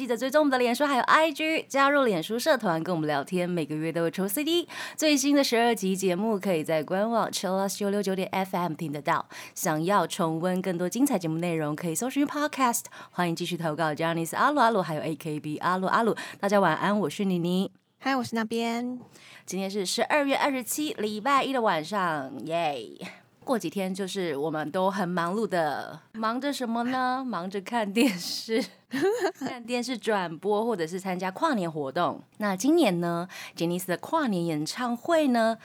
记得追踪我们的脸书还有 IG，加入脸书社团跟我们聊天，每个月都会抽 CD。最新的十二集节目可以在官网 Chillus 九六九点 FM 听得到。想要重温更多精彩节目内容，可以搜寻 Podcast。欢迎继续投稿 j a n i c e 阿鲁阿鲁还有 AKB 阿鲁阿鲁。大家晚安，我是妮妮。嗨，我是那边。今天是十二月二十七，礼拜一的晚上，耶！过几天就是我们都很忙碌的，忙着什么呢？忙着看电视，看电视转播，或者是参加跨年活动。那今年呢，杰尼斯的跨年演唱会呢，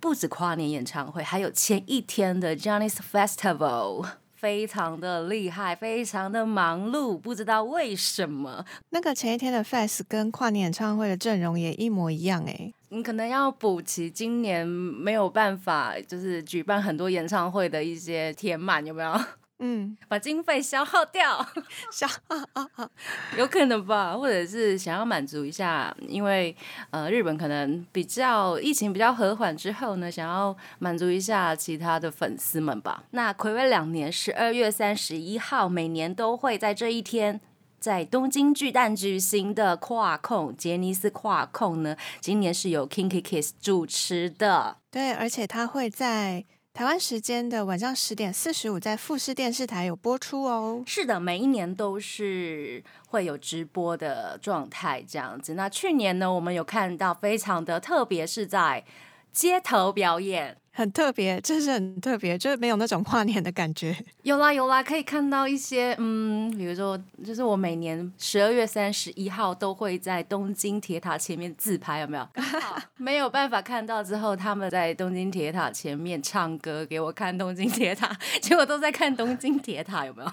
不止跨年演唱会，还有前一天的 Johnny's Festival，非常的厉害，非常的忙碌，不知道为什么。那个前一天的 Fest 跟跨年演唱会的阵容也一模一样哎。你可能要补齐今年没有办法，就是举办很多演唱会的一些填满，有没有？嗯，把经费消耗掉，消耗啊啊，有可能吧？或者是想要满足一下，因为呃，日本可能比较疫情比较和缓之后呢，想要满足一下其他的粉丝们吧。那暌违两年，十二月三十一号，每年都会在这一天。在东京巨蛋举行的跨控杰尼斯跨控呢，今年是由 Kinky Kiss 主持的。对，而且它会在台湾时间的晚上十点四十五，在富士电视台有播出哦。是的，每一年都是会有直播的状态这样子。那去年呢，我们有看到非常的特别，是在街头表演。很特别，真是很特别，就是没有那种跨年的感觉。有啦有啦，可以看到一些，嗯，比如说，就是我每年十二月三十一号都会在东京铁塔前面自拍，有没有？没有办法看到之后，他们在东京铁塔前面唱歌给我看东京铁塔，结果都在看东京铁塔，有没有？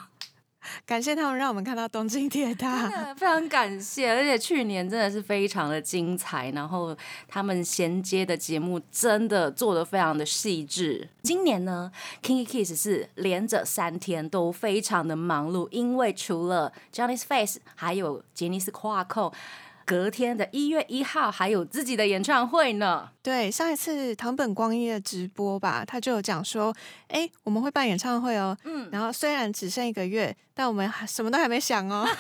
感谢他们让我们看到东京铁塔，非常感谢。而且去年真的是非常的精彩，然后他们衔接的节目真的做的非常的细致。今年呢，Kinky Kiss 是连着三天都非常的忙碌，因为除了 Johnny's Face，还有杰尼斯跨扣。隔天的一月一号还有自己的演唱会呢。对，上一次唐本光一的直播吧，他就有讲说，哎，我们会办演唱会哦。嗯，然后虽然只剩一个月，但我们还什么都还没想哦。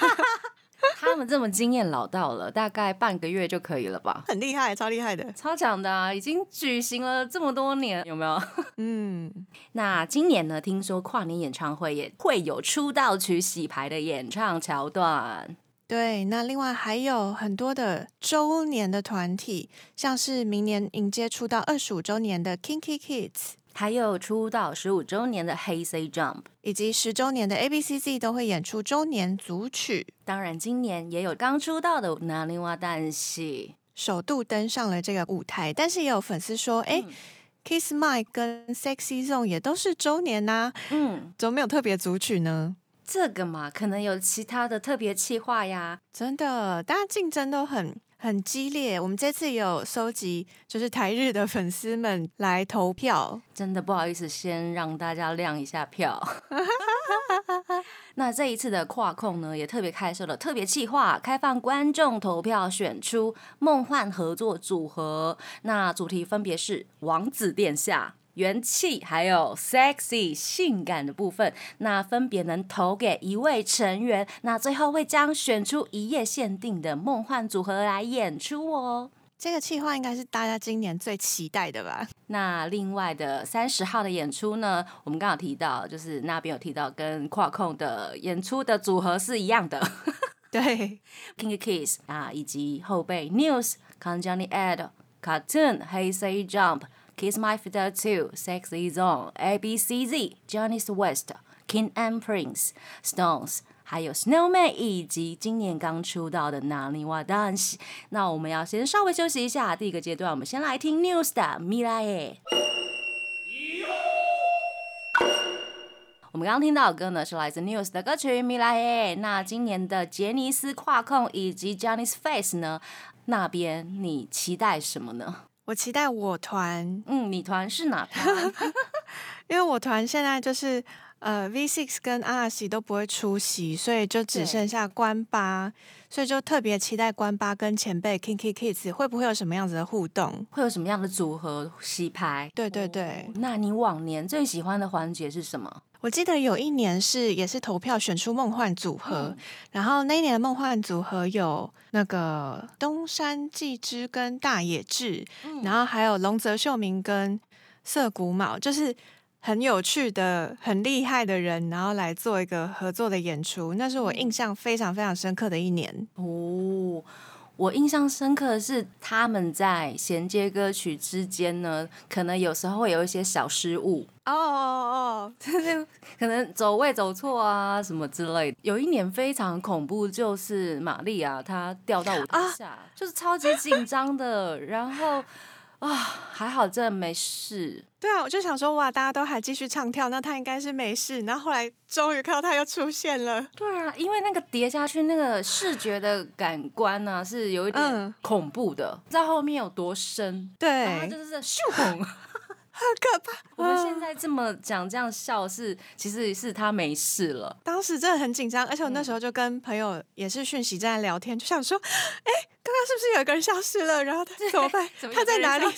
他们这么经验老道了，大概半个月就可以了吧？很厉害，超厉害的，超强的啊！已经举行了这么多年，有没有？嗯，那今年呢？听说跨年演唱会也会有出道曲洗牌的演唱桥段。对，那另外还有很多的周年的团体，像是明年迎接出道二十五周年的 Kinky Kids，还有出道十五周年的 Hey Say Jump，以及十周年的 A B C Z 都会演出周年组曲。当然，今年也有刚出道的南林娃旦戏首度登上了这个舞台，但是也有粉丝说，哎，Kiss My 跟 Sexy Zone 也都是周年呐，嗯，怎么没有特别组曲呢？这个嘛，可能有其他的特别企划呀。真的，大家竞争都很很激烈。我们这次有收集，就是台日的粉丝们来投票。真的不好意思，先让大家亮一下票。那这一次的跨控呢，也特别开设了特别企划，开放观众投票选出梦幻合作组合。那主题分别是王子殿下。元气还有 sexy 性感的部分，那分别能投给一位成员，那最后会将选出一夜限定的梦幻组合来演出哦。这个计划应该是大家今年最期待的吧？那另外的三十号的演出呢？我们刚好提到，就是那边有提到跟跨控的演出的组合是一样的，对，King Kiss 啊，以及后辈 News、c o n j o n y Ed、Cartoon、Hey Say Jump。Kiss My Fiddle Too、Sexy Zone、A B C Z、Johnny West、King and Prince、Stones，还有 Snowman，以及今年刚出道的 Naniwa Dance。那我们要先稍微休息一下，第一个阶段我们先来听 News 的 Mirai。我们刚刚听到的歌呢，是来自 News 的歌曲《米拉耶》。那今年的杰尼斯跨控以及 Johnny's Face 呢，那边你期待什么呢？我期待我团，嗯，你团是哪团？因为我团现在就是呃 V Six 跟阿拉西都不会出席，所以就只剩下关八，所以就特别期待关八跟前辈 Kinky Kids 会不会有什么样子的互动。会有什么样的组合洗牌？对对对，那你往年最喜欢的环节是什么？我记得有一年是也是投票选出梦幻组合，然后那一年的梦幻组合有那个东山纪之跟大野智，然后还有龙泽秀明跟涩谷卯，就是很有趣的、很厉害的人，然后来做一个合作的演出，那是我印象非常非常深刻的一年。哦，我印象深刻的是他们在衔接歌曲之间呢，可能有时候会有一些小失误，哦哦哦 可能走位走错啊什么之类的。有一年非常恐怖，就是玛丽啊，她掉到舞台下，就是超级紧张的，然后啊还好真的没事。对啊，我就想说，哇，大家都还继续唱跳，那他应该是没事。然后后来终于看到他又出现了，对啊，因为那个叠下去，那个视觉的感官呢、是有一点嗯恐怖的，不知道后面有多深。然后它对，就是在咻 砰，好可怕。我们现在这么讲这样笑是，其实是他没事了。当时真的很紧张，而且我那时候就跟朋友也是讯息在聊天，就想说，哎，刚刚是不是有一个人消失了？然后他 怎么办？他在哪里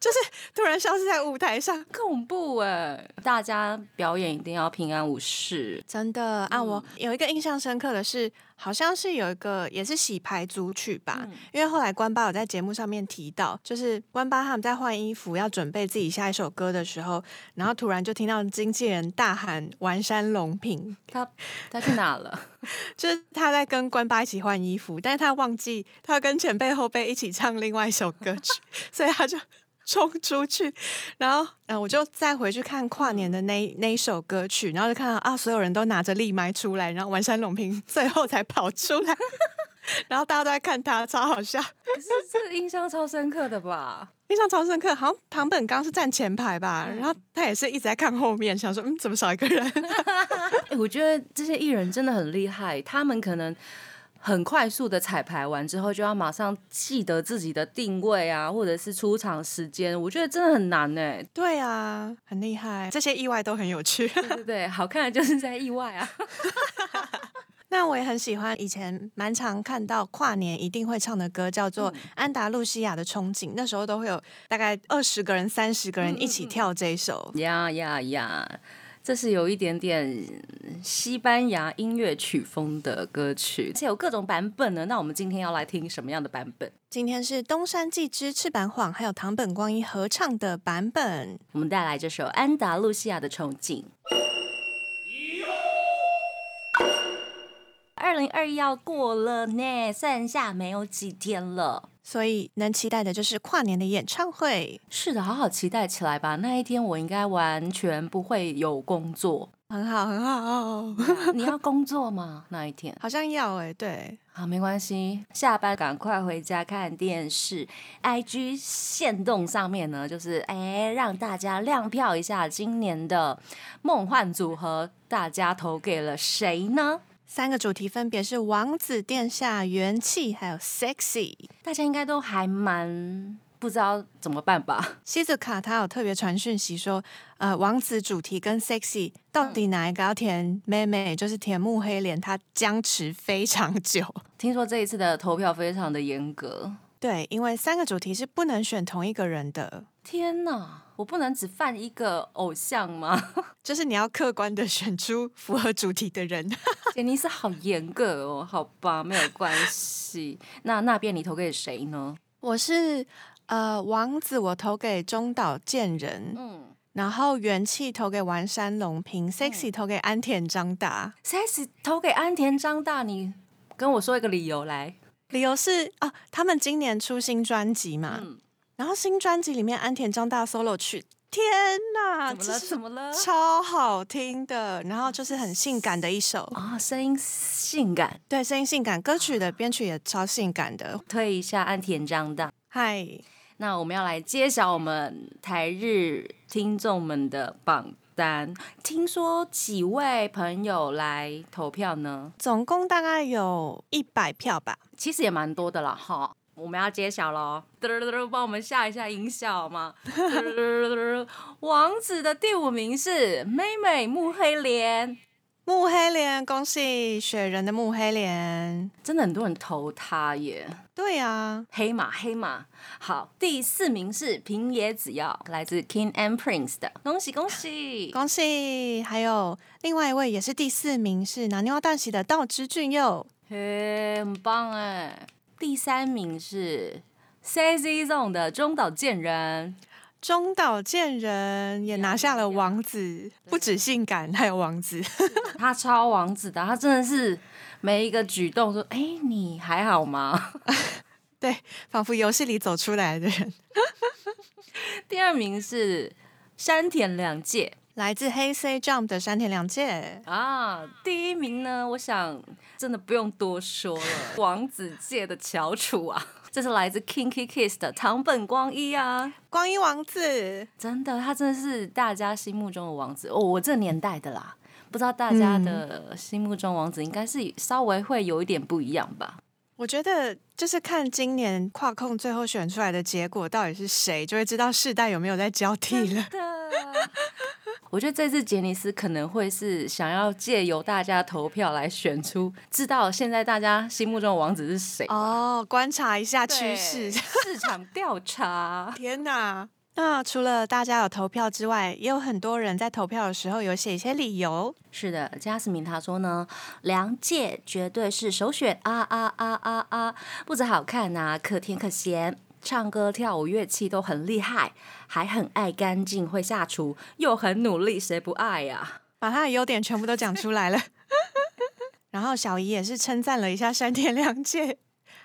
就是突然消失在舞台上。恐怖哎！大家表演一定要平安无事。真的啊，我有一个印象深刻的是，好像是有一个也是洗牌组曲吧，嗯因为后来关八有在节目上面提到，就是关八他们在换衣服要准备自己下一首歌的时候，然后突然就听到经纪人大喊“完山龙平”，他他去哪了？就是他在跟关八一起换衣服，但是他忘记他要跟前辈后辈一起唱另外一首歌曲，所以他就冲出去，然后呃我就再回去看跨年的那那一首歌曲，然后就看到啊所有人都拿着立麦出来，然后完山隆平最后才跑出来，然后大家都在看他，超好笑，可是这印象超深刻的吧？印象超深刻。好像唐本刚是站前排吧，然后他也是一直在看后面，想说嗯怎么少一个人？哎、我觉得这些艺人真的很厉害，他们可能很快速的彩排完之后，就要马上记得自己的定位啊，或者是出场时间，我觉得真的很难哎。对啊，很厉害，这些意外都很有趣。对对对，好看的就是在意外啊。那我也很喜欢，以前蛮常看到跨年一定会唱的歌，叫做《安达路西亚的憧憬》。那时候都会有大概二十个人、三十个人一起跳这一首。呀呀呀！这是有一点点西班牙音乐曲风的歌曲，而且有各种版本呢。那我们今天要来听什么样的版本？今天是东山纪之翅膀晃，还有堂本光一合唱的版本。我们带来这首《安达路西亚的憧憬》。二零二一要过了呢，剩下没有几天了。所以能期待的就是跨年的演唱会，是的，好好期待起来吧。那一天我应该完全不会有工作。很好，很好，你要工作吗？那一天？好像要哎、对，好，没关系，下班赶快回家看电视。IG 线动上面呢，就是哎，让大家亮票一下今年的梦幻组合，大家投给了谁呢？三个主题分别是王子殿下、元气，还有 sexy。大家应该都还蛮不知道怎么办吧？西子卡他有特别传讯息说，呃，王子主题跟 sexy 到底哪一个要填妹妹，就是填木黑脸，他僵持非常久。听说这一次的投票非常的严格。对，因为三个主题是不能选同一个人的，天哪，我不能只犯一个偶像吗？就是你要客观的选出符合主题的人。杰尼斯好严格哦，好吧，没有关系。那那边你投给谁呢？我是呃王子，我投给中岛健人，嗯然后元气投给丸山隆平，sexy 投给安田章大。，sexy 投给安田张大，你跟我说一个理由来。理由是啊，他们今年出新专辑嘛，嗯，然后新专辑里面安田章大 solo 曲，天哪，怎么了？这是怎么了？超好听的，然后就是很性感的一首，啊、声音性感，对，声音性感，歌曲的编曲也超性感的。推一下安田张大。嗨，那我们要来揭晓我们台日听众们的榜单。听说几位朋友来投票呢？总共大概有一百票吧。其实也蛮多的了，哈。我们要揭晓喽！嘚嘚嘚，帮我们下一下音效好吗？嘚嘚嘚嘚嘚，王子的第五名是妹妹慕黑莲，木黑莲，恭喜雪人的木黑莲。真的很多人投他耶。对啊，黑马黑马，好，第四名是平野紫耀，来自 King and Prince 的，恭喜恭喜！恭喜！还有另外一位也是第四名是拿牛蛋喜的道之俊佑。嘿，很棒哎！第三名是 Sexy Zone 的中岛健人，中岛健人也拿下了王子，不止性感，还有王子。他超王子的，他真的是每一个举动说：“哎、你还好吗 对，仿佛游戏里走出来的人。”第二名是山田凉介来自黑 C Jump 的山田凉介，啊，第一名呢，我想真的不用多说了，王子界的翘楚啊，这是来自 Kinky Kiss 的堂本光一啊。光一王子。真的，他真的是大家心目中的王子哦。我这年代的啦，不知道大家的心目中王子应该是稍微会有一点不一样吧？我觉得就是看今年跨控最后选出来的结果到底是谁，就会知道世代有没有在交替了。的，我觉得这次杰尼斯可能会是想要借由大家投票来选出，知道现在大家心目中的王子是谁。哦，观察一下趋对势。市场调查。天哪！那除了大家有投票之外，也有很多人在投票的时候有写一些理由。是的，加斯明他说呢，梁界绝对是首选啊啊啊啊啊！不止好看呐、可甜可咸，唱歌跳舞乐器都很厉害，还很爱干净，会下厨，又很努力，谁不爱呀、把他的优点全部都讲出来了。然后小姨也是称赞了一下山田凉介，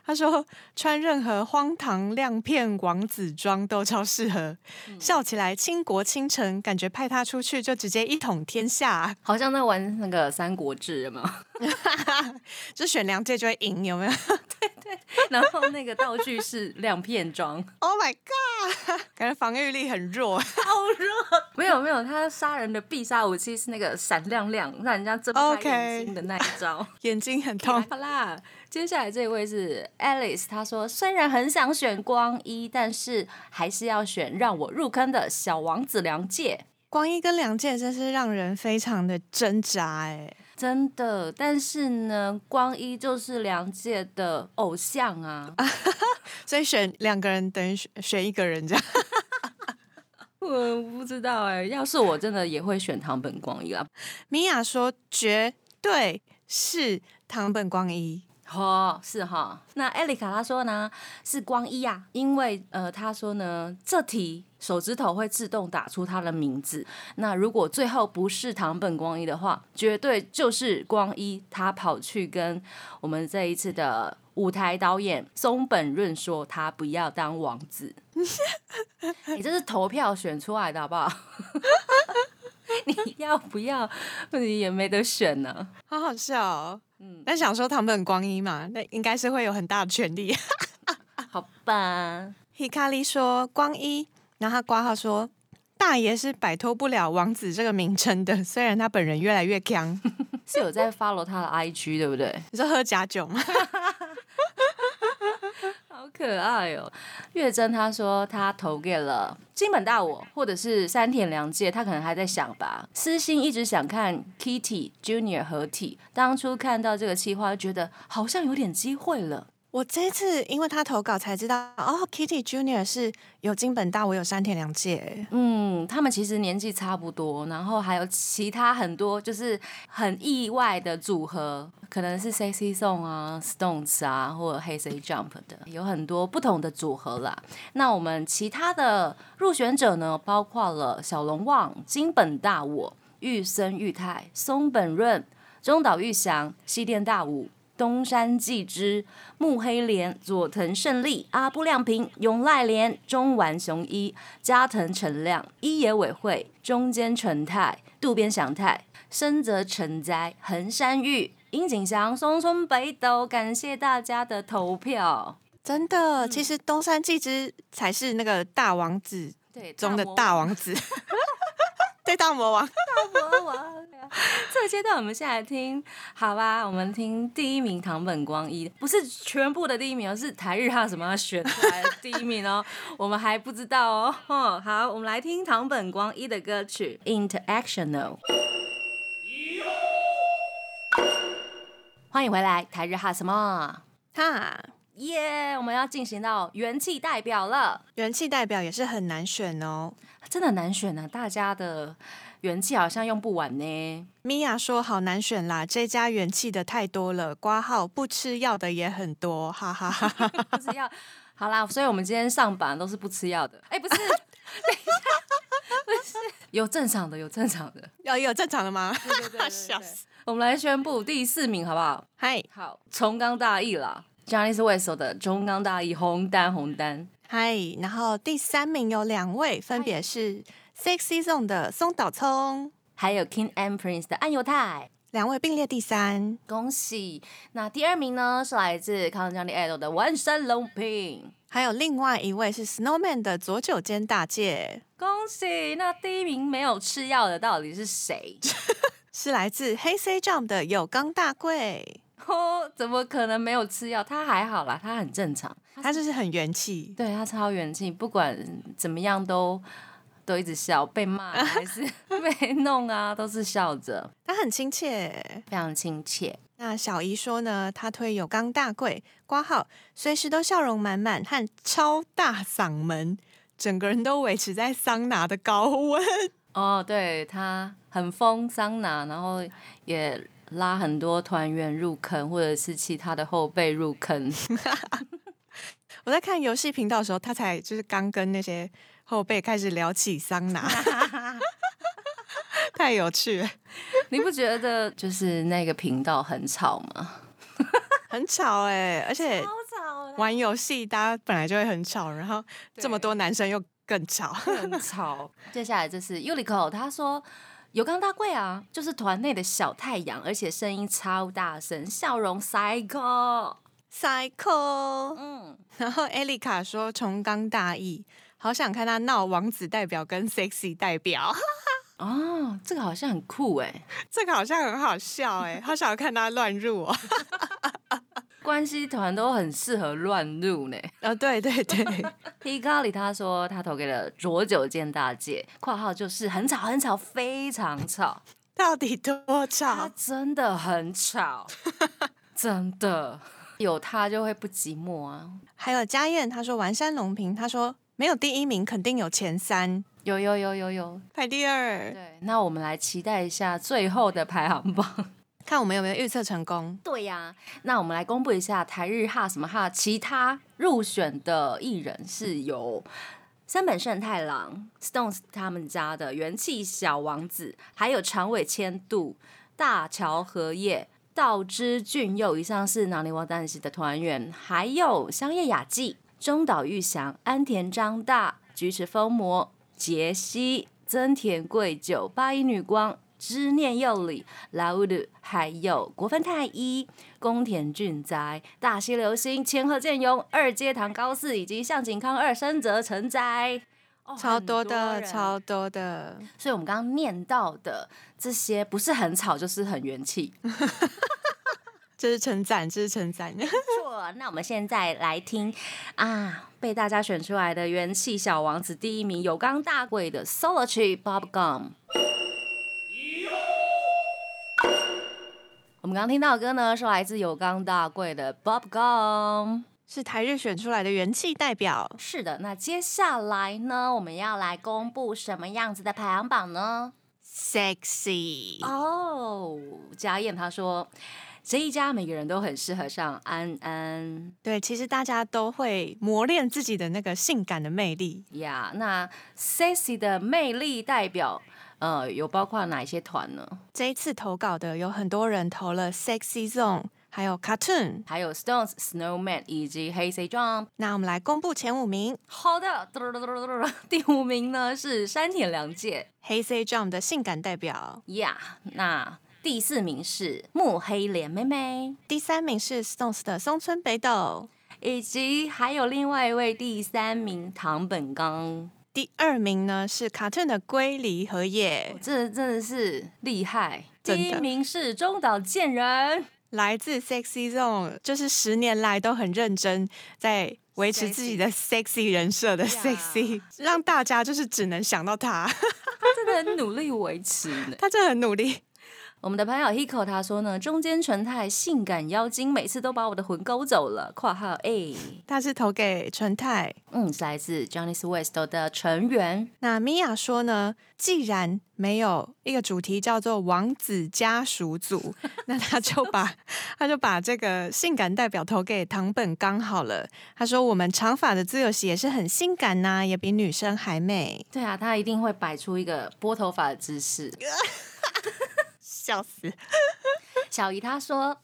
她说穿任何荒唐亮片王子装都超适合，笑起来倾国倾城，感觉派他出去就直接一统天下。好像在玩那个《三国志》有没有？就选凉介就会赢，有没有 对对然后那个道具是亮片装，？Oh my god！感觉防御力很弱。好弱。没有没有，他杀人的必杀武器是那个闪亮亮，让人家睁不开 OK 眼睛的那一招。眼睛很痛。好啦，接下来这位是 Alice，她说虽然很想选光一，但是还是要选让我入坑的小王子梁介。光一跟梁介真是让人非常的挣扎哎。真的，但是呢，光一就是梁介的偶像啊。所以选两个人等于选选一个人这样。我不知道哎、要是我真的也会选唐本光一啊。米娅说绝对是唐本光一。哦，是哈。那艾丽卡她说呢是光一啊，因为呃她说呢这题手指头会自动打出他的名字。那如果最后不是堂本光一的话，绝对就是光一他跑去跟我们这一次的舞台导演松本润说他不要当王子。你 这是投票选出来的好不好？你要不要？你也没得选呢。好好笑哦。嗯，但想说堂本光一嘛，那应该是会有很大的权利。好吧。Hikari 说光一，然后他挂号说大爷是摆脱不了王子这个名称的，虽然他本人越来越强。是有在 follow 他的 IG 对不对？你说喝假酒吗？好可爱哦！月珍他说他投给了金本大我或者是三田良介，他可能还在想吧。私心一直想看 Kitty Junior 合体，当初看到这个企划，觉得好像有点机会了。我这次因为他投稿才知道，哦，Kitty Junior 是有金本大，我有山田凉介。嗯，他们其实年纪差不多，然后还有其他很多就是很意外的组合，可能是 Sexy Song 啊、Stones 啊，或者 Hey Say Jump 的，有很多不同的组合啦。那我们其他的入选者呢，包括了小龙旺、金本大我、玉森裕太、松本润、中岛裕翔、西电大武。东山纪之、木黑莲、佐藤胜利、阿布亮平、永濑廉、中丸雄一、加藤成亮、一野委会、中间纯太、渡边祥太、深泽成哉、横山裕、樱井翔、松村北斗，感谢大家的投票。真的，其实东山纪之才是那个大王子对中的大王子。大魔王。大魔王。这个阶段我们先来听，好吧，我们听第一名唐本光一，不是全部的第一名哦，是台日哈什么要选出来的第一名哦，我们还不知道哦。哦，好，我们来听唐本光一的歌曲《Interactional》。欢迎回来，台日哈什么？哈，耶我们要进行到元气代表了，元气代表也是很难选哦。真的难选呢、大家的元气好像用不完呢。米娅说好难选啦，这家元气的太多了，挂号不吃药的也很多，哈哈哈哈。不吃药好啦，所以我们今天上榜都是不吃药的。哎、不是，等一下，不是有正常的，有正常的。有有正常的吗？对对对对 笑死。我们来宣布第四名好不好？嗨好，重冈大意啦 j o h n n y West 的中冈大义红单红单。嗨，然后第三名有两位，分别是 Sexy Zone 的松岛聪，还有 King and Prince 的安犹太，两位并列第三。恭喜！那第二名呢是来自康江的 idol 的万山龙平，还有另外一位是 Snowman 的左九间大介，恭喜！那第一名没有吃药的到底是谁？是来自黑 C Jump 的有冈大贵，哦，怎么可能没有吃药？他还好啦，他很正常，他就是很元气。对他超元气，不管怎么样都都一直笑，被骂还是 被弄啊，都是笑着，他很亲切。非常亲切。那小姨说呢，她推有刚大贵，挂号随时都笑容满满和超大嗓门，整个人都维持在桑拿的高温。哦，对他很疯桑拿，然后也拉很多团员入坑，或者是其他的后辈入坑。我在看游戏频道的时候，他才就是刚跟那些后辈开始聊起桑拿，太有趣了，你不觉得就是那个频道很吵吗？很吵哎、而且吵的，玩游戏大家本来就会很吵，然后这么多男生又更吵。很吵。接下来就是 Ulico，他说。有冈大贵啊，就是团内的小太阳，而且声音超大声，笑容 psycho。Cycle，嗯，然后艾丽卡说重刚大意，好想看他闹王子代表跟 sexy 代表，哦，这个好像很酷哎。这个好像很好笑哎，好想看他乱入哦。关系团都很适合乱入呢。啊，对对对，P 咖里他说他投给了浊酒见大姐（括号就是很吵很吵，非常吵到底多），他吵？真的很吵，真的有他就会不寂寞啊。还有家燕，他说完山龙平，他说没有第一名，肯定有前三，有有有有有，排第二，对，那我们来期待一下最后的排行榜。看我们有没有预测成功。对呀、那我们来公布一下台日哈什么哈其他入选的艺人是有山本胜太郎、Stones 他们家的元气小王子，还有长尾千度、大桥和叶、道之俊佑，以上是哪里瓦旦西的团员，还有香叶雅纪、中岛裕翔、安田张大、菊池风磨、杰西、增田贵久、八一女光。知念佑里、劳鲁，还有国分太一、宫田俊哉、大西流星、千鹤健勇、二阶堂高四以及向井康二、深泽成哉，哦超多的，人超多的，所以我们刚刚念到的这些，不是很吵，就是很元气。这是称赞，这是称赞。错，那我们现在来听啊，被大家选出来的元气小王子第一名有冈大贵的 Solo Tree Bob Gum。我们刚刚听到的歌呢，是来自有冈大贵的 Bob Gum。是台日选出来的元气代表，是的，那接下来呢，我们要来公布什么样子的排行榜呢？sexy。哦，家燕她说，这一家每个人都很适合上安安对，其实大家都会磨练自己的那个性感的魅力。呀。那 sexy 的魅力代表，呃，有包括哪一些团呢？这一次投稿的有很多人投了 Sexy Zone，还有 Cartoon。还有 Stones、Snowman 以及 Hey Say Jump。那我们来公布前五名好的，嘟嘟嘟嘟嘟嘟第五名呢是山田凉介，Hey Say Jump 的性感代表。呀。那第四名是木黑莲妹妹。第三名是 Stones 的松村北斗。以及还有另外一位第三名唐本刚，第二名呢是 Cartoon 的龟梨和也，这真的是厉害。第一名是中岛健人，来自 Sexy Zone，就是十年来都很认真在维持自己的 sexy 人设的 sexy，让大家就是只能想到他，他真的很努力维持。他真的很努力。我们的朋友 Hiko 他说呢，中间纯太性感妖精，每次都把我的魂勾走了。括号 A，他是投给纯太。嗯，是来自 Johnny West 的成员。那 Mia 说呢，既然没有一个主题叫做王子家属组，那他就把 他就把这个性感代表投给唐本刚好了。他说我们长发的自由席也是很性感呐、也比女生还美。对啊，他一定会摆出一个拨头发的姿势。笑死！小姨她说，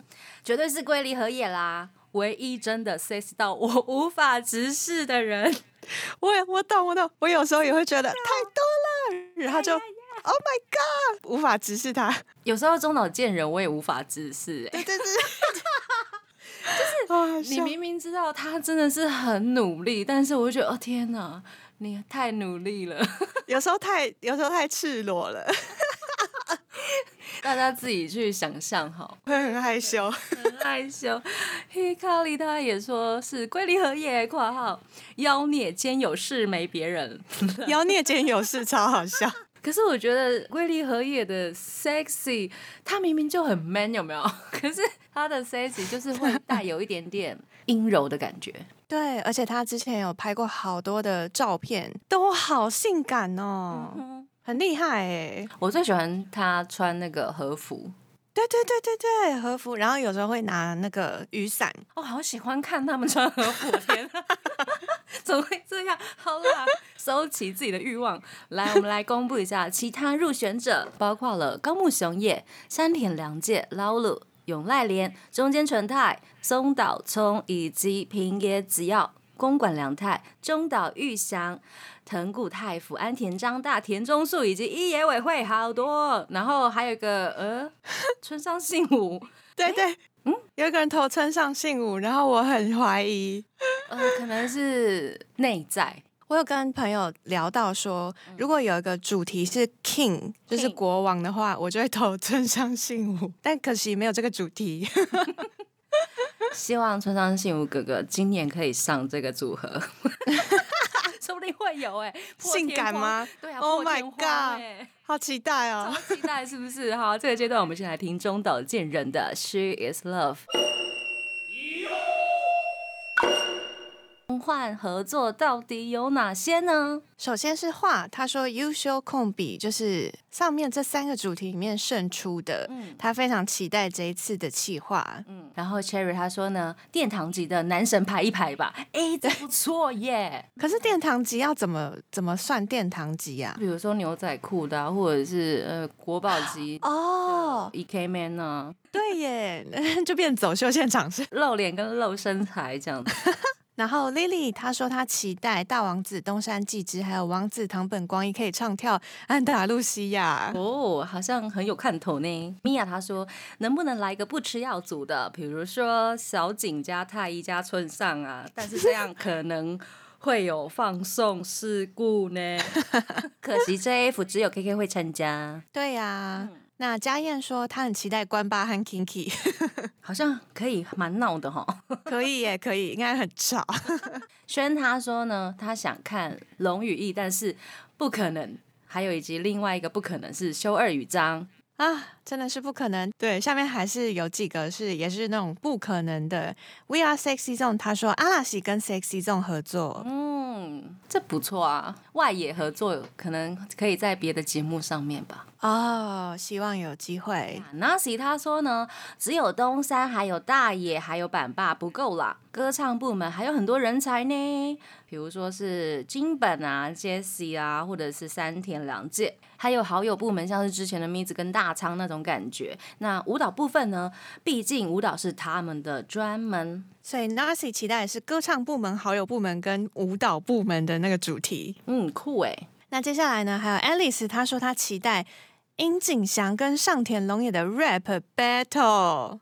绝对是龟梨和也啦，唯一真的 sex 到我无法直视的人。我也我懂我懂，我有时候也会觉得太多了，然后就 Oh my God，无法直视他。有时候中岛健人我也无法直视、欸，对对对，就是你明明知道他真的是很努力，但是我就觉得，哦天哪，你太努力了。有时候太有时候太赤裸了，大家自己去想象好，会很害羞。很害羞。黑卡里他也说是龟梨和也（括号妖孽兼有事没别人）。妖孽间有事，超好笑。可是我觉得龟梨和也的 sexy，他明明就很 man，有没有？可是他的 sexy 就是会带有一点点阴柔的感觉。对，而且他之前有拍过好多的照片，都好性感哦，嗯，很厉害哎。我最喜欢他穿那个和服。对对对对对，和服，然后有时候会拿那个雨伞，哦，好喜欢看他们穿和服，天啊！怎么会这样？好啦，收起自己的欲望。来，我们来公布一下其他入选者，包括了高木雄也、山田凉介、捞鲁、永濑廉、中间纯太、松岛聪以及平野紫耀、公馆良太、中岛裕翔。藤谷太辅、安田章大、田中树以及一野委会，好多。然后还有一个呃，村上信五，对对，嗯，有一个人投村上信五，然后我很怀疑，呃，可能是内在。我有跟朋友聊到说，如果有一个主题是 king，就是国王的话，我就会投村上信五，但可惜没有这个主题。希望村上幸福哥哥今年可以上这个组合，说不定会有哎、破性感吗对啊 Oh my god 哎好期待哦！好期待是不是？好，这个阶段我们先来听中岛健人的《She Is Love》。梦幻合作到底有哪些呢？首先是画，他说优秀控笔就是上面这三个主题里面胜出的，嗯他非常期待这一次的企划。嗯，然后 Cherry 他说呢，殿堂级的男神排一排吧，哎，这不错耶。可是殿堂级要怎么怎么算殿堂级啊？比如说牛仔裤的、啊，或者是呃国宝级 哦，E K Man 呢、对耶，就变走秀现场是。露脸跟露身材这样子。然后 Lily 她说她期待大王子东山纪之还有王子堂本光一可以唱跳安达路西亚。哦，好像很有看头呢。米娅她说，能不能来个不吃药组的，比如说小景加太一加村上啊？但是这样可能会有放送事故呢。可惜 JF 只有 KK 会参加，对呀、嗯那家燕说她很期待关八和 Kinky，好像可以蛮闹的哈。可以耶，可以，应该很吵。轩他说呢，他想看《龙与翼》，但是不可能。还有以及另外一个不可能是修二与章。啊，真的是不可能。对，下面还是有几个是也是那种不可能的。We are sexy zone，他说阿拉西跟 sexy zone 合作，嗯，这不错啊，外野合作可能可以在别的节目上面吧。哦，希望有机会。Nasi 他说呢，只有东山、还有大野、还有板爸不够啦，歌唱部门还有很多人才呢，比如说是金本啊、Jessie 啊，或者是三田凉介，还有好友部门，像是之前的咪子跟大仓那种感觉。那舞蹈部分呢，毕竟舞蹈是他们的专门。所以 Nasi 期待的是歌唱部门、好友部门跟舞蹈部门的那个主题。嗯，酷哎，那接下来呢，还有 Alice，她说她期待殷景祥跟上田龙也的 rap battle。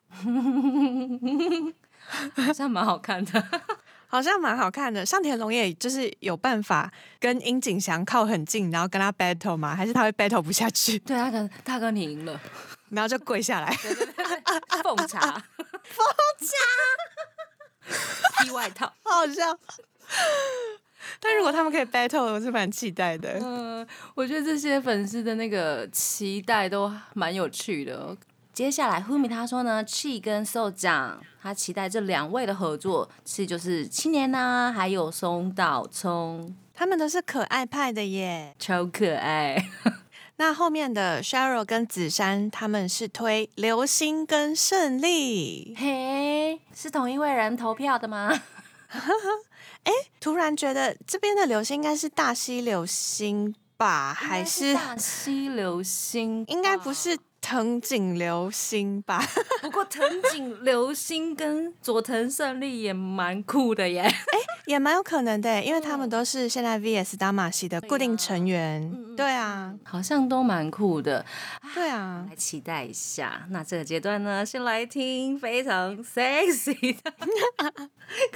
好像蛮好看的。好像蛮好看的。上田龙也就是有办法跟樱井翔靠很近，然后跟他 battle 吗？还是他会 battle 不下去，对他跟大哥你赢了，然后就跪下来？奉茶，奉茶，披外套。好好笑。但如果他们可以 battle，我是蛮期待的。嗯、我觉得这些粉丝的那个期待都蛮有趣的。接下来，Humi 他说呢，Chi 跟 So 讲，他期待这两位的合作，是就是青年呐、还有松岛聪，他们都是可爱派的耶。超可爱。那后面的 Sheryl 跟紫珊，他们是推流星跟胜利。嘿，是同一位人投票的吗？突然觉得这边的流星应该是大溪流星吧，还是大溪流星？应该不是藤井流星吧？不过藤井流星跟佐藤胜利也蛮酷的耶。哎也蛮有可能的，因为他们都是现在 VS 大马戏的固定成员。对啊，好像都蛮酷的，对啊，来期待一下。那这个阶段呢，先来听非常 sexy 的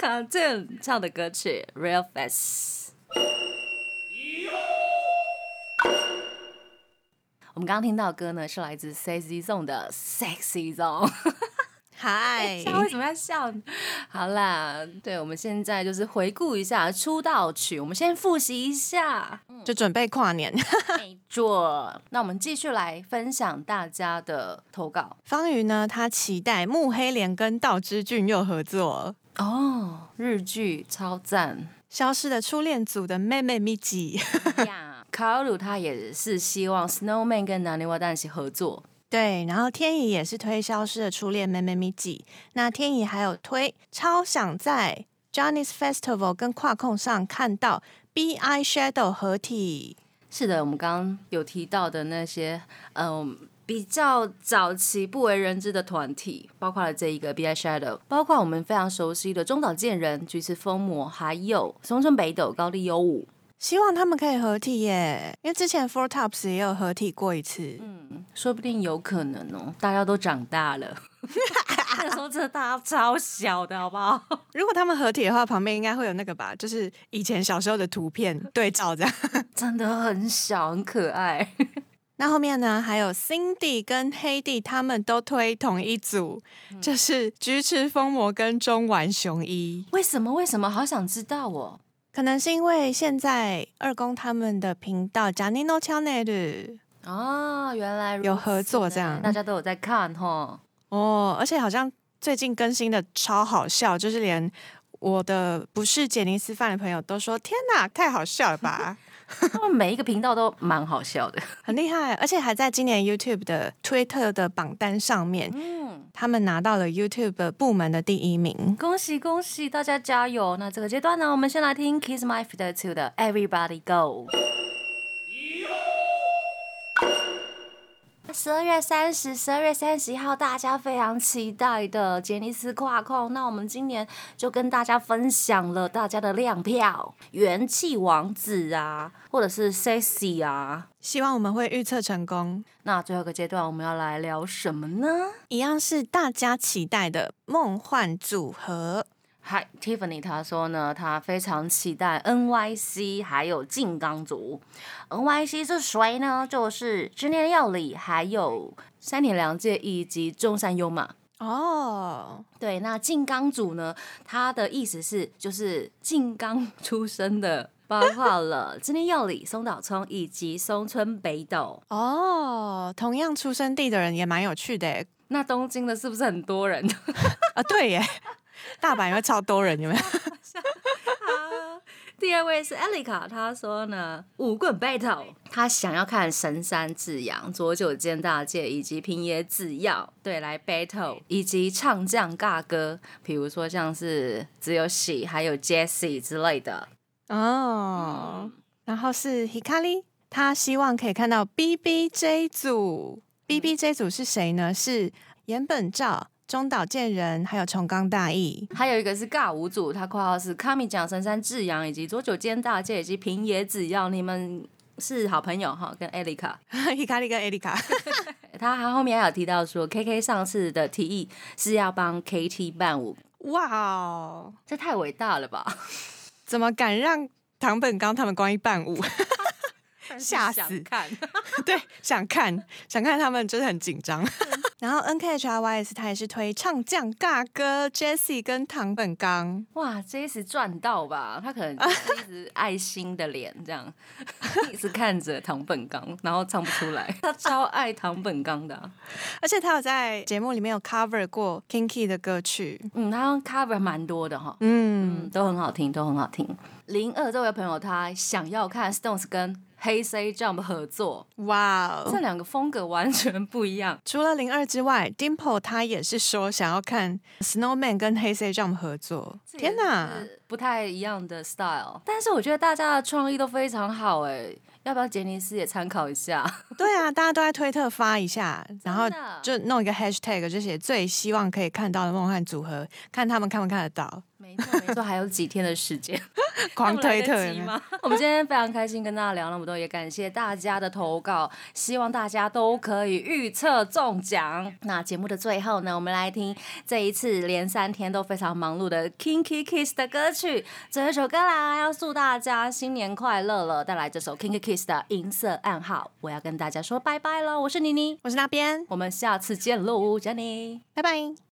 Cartoon 唱的歌曲《Real Face》。我们刚刚听到的歌呢，是来自 Sexy Zone 的 Sexy Zone。嗨，他为什么要笑？好啦，对，我们现在就是回顾一下出道曲，我们先复习一下。就准备跨年。没错，那我们继续来分享大家的投稿方瑜呢，他期待木黑莲跟道之俊又合作。哦。日剧超赞消失的初恋组的妹妹咪吉，呀！卡鲁他也是希望 Snowman 跟南泥瓦蛋一起合作。对，然后天怡也是推消失的初恋妹妹咪吉。那天怡还有推超想在 Johnny's Festival 跟跨控上看到 B I Shadow 合体。是的，我们刚刚有提到的那些，嗯，比较早期不为人知的团体，包括了这一个 B I Shadow，包括我们非常熟悉的中岛健人、菊池风磨，还有松村北斗、高丽优舞。希望他们可以合体耶，因为之前 Four Tops 也有合体过一次。嗯，说不定有可能哦，大家都长大了。那时候真的大家超小的，好不好？如果他们合体的话，旁边应该会有那个吧，就是以前小时候的图片对照这样。真的很小，很可爱。那后面呢，还有 Cindy 跟黑弟他们都推同一组，就是菊池风磨跟中丸雄一。为什么？为什么？好想知道哦。可能是因为现在二宫他们的频道 Janino Channel 哦，原来有合作这样大家都有在看哈。哦，而且好像最近更新的超好笑，就是连我的不是杰尼斯范的朋友都说：“天哪，太好笑了吧！” 他们每一个频道都蛮好笑的。很厉害，而且还在今年 YouTube 的推特的榜单上面，嗯，他们拿到了 YouTube 部门的第一名。恭喜恭喜，大家加油！那这个阶段呢，我们先来听 Kiss My Feet Two 的 Everybody Go。十二月三十、十二月三十一号，大家非常期待的杰尼斯跨控。那我们今年就跟大家分享了大家的亮票，元气王子啊，或者是 Sexy 啊。希望我们会预测成功。那最后一个阶段，我们要来聊什么呢？一样是大家期待的梦幻组合。嗨，Tiffany，她说呢，她非常期待 NYC 还有静冈组。NYC 是谁呢？就是知念料理，还有山田凉介以及中山优马。哦，对，那静冈组呢，它的意思是就是静冈出生的，包括了知念料理、松岛聪以及松村北斗。哦，同样出生地的人也蛮有趣的那东京的是不是很多人？啊，对耶，大阪因为超多人，有没有？好，第二位是艾丽卡，她说呢，五棍 battle，她想要看神山智洋、佐久间大介以及平野紫耀对来 battle，以及唱将尬歌，比如说像是只有喜还有 Jessie 之类的。哦，然后是 Hikari，他希望可以看到 BBJ 组。BBJ 组是谁呢？是岩本照、中岛健人还有重冈大义。还有一个是尬舞组，他括号是卡米蒋、神山智洋以及佐久间大介以及平野紫耀，你们是好朋友哈，跟艾丽 卡。Hikari 跟 Erika，他还后面还有提到说，K K 上次的提议是要帮 K T 伴舞，哇哦，这太伟大了吧！怎么敢让唐本刚他们光一伴舞？吓死想看，对，想看想看他们真的很紧张。然后 N K H R Y S 他也是推唱将尬歌 Jessie 跟唐本刚，哇，这一次赚到吧？他可能 一直爱心的脸这样，一直看着唐本刚，然后唱不出来。他超爱唐本刚的啊、而且他有在节目里面有 cover 过 Kinky 的歌曲，嗯，他 cover 蛮多的哈，嗯，嗯，都很好听，都很好听。零二这位朋友他想要看 Stones 跟黑 C Jump 合作，哇哦。这两个风格完全不一样。除了零二之外，Dimple 他也是说想要看 Snowman 跟黑 C Jump 合作。天哪！不太一样的 style，但是我觉得大家的创意都非常好哎，要不要杰尼斯也参考一下？对啊，大家都在推特发一下，然后就弄一个 hashtag，就写最希望可以看到的梦幻组合，看他们看不看得到，没错没错，还有几天的时间。狂推特吗？我们今天非常开心跟大家聊那么多，也感谢大家的投稿，希望大家都可以预测中奖。那节目的最后呢，我们来听这一次连三天都非常忙碌的 Kinky Kiss 的歌曲，最后一首歌啦，要祝大家新年快乐了！带来这首 Kinky Kiss 的银色暗号，我要跟大家说拜拜喽，我是妮妮，我是那边，我们下次见喽，Jenny。拜拜。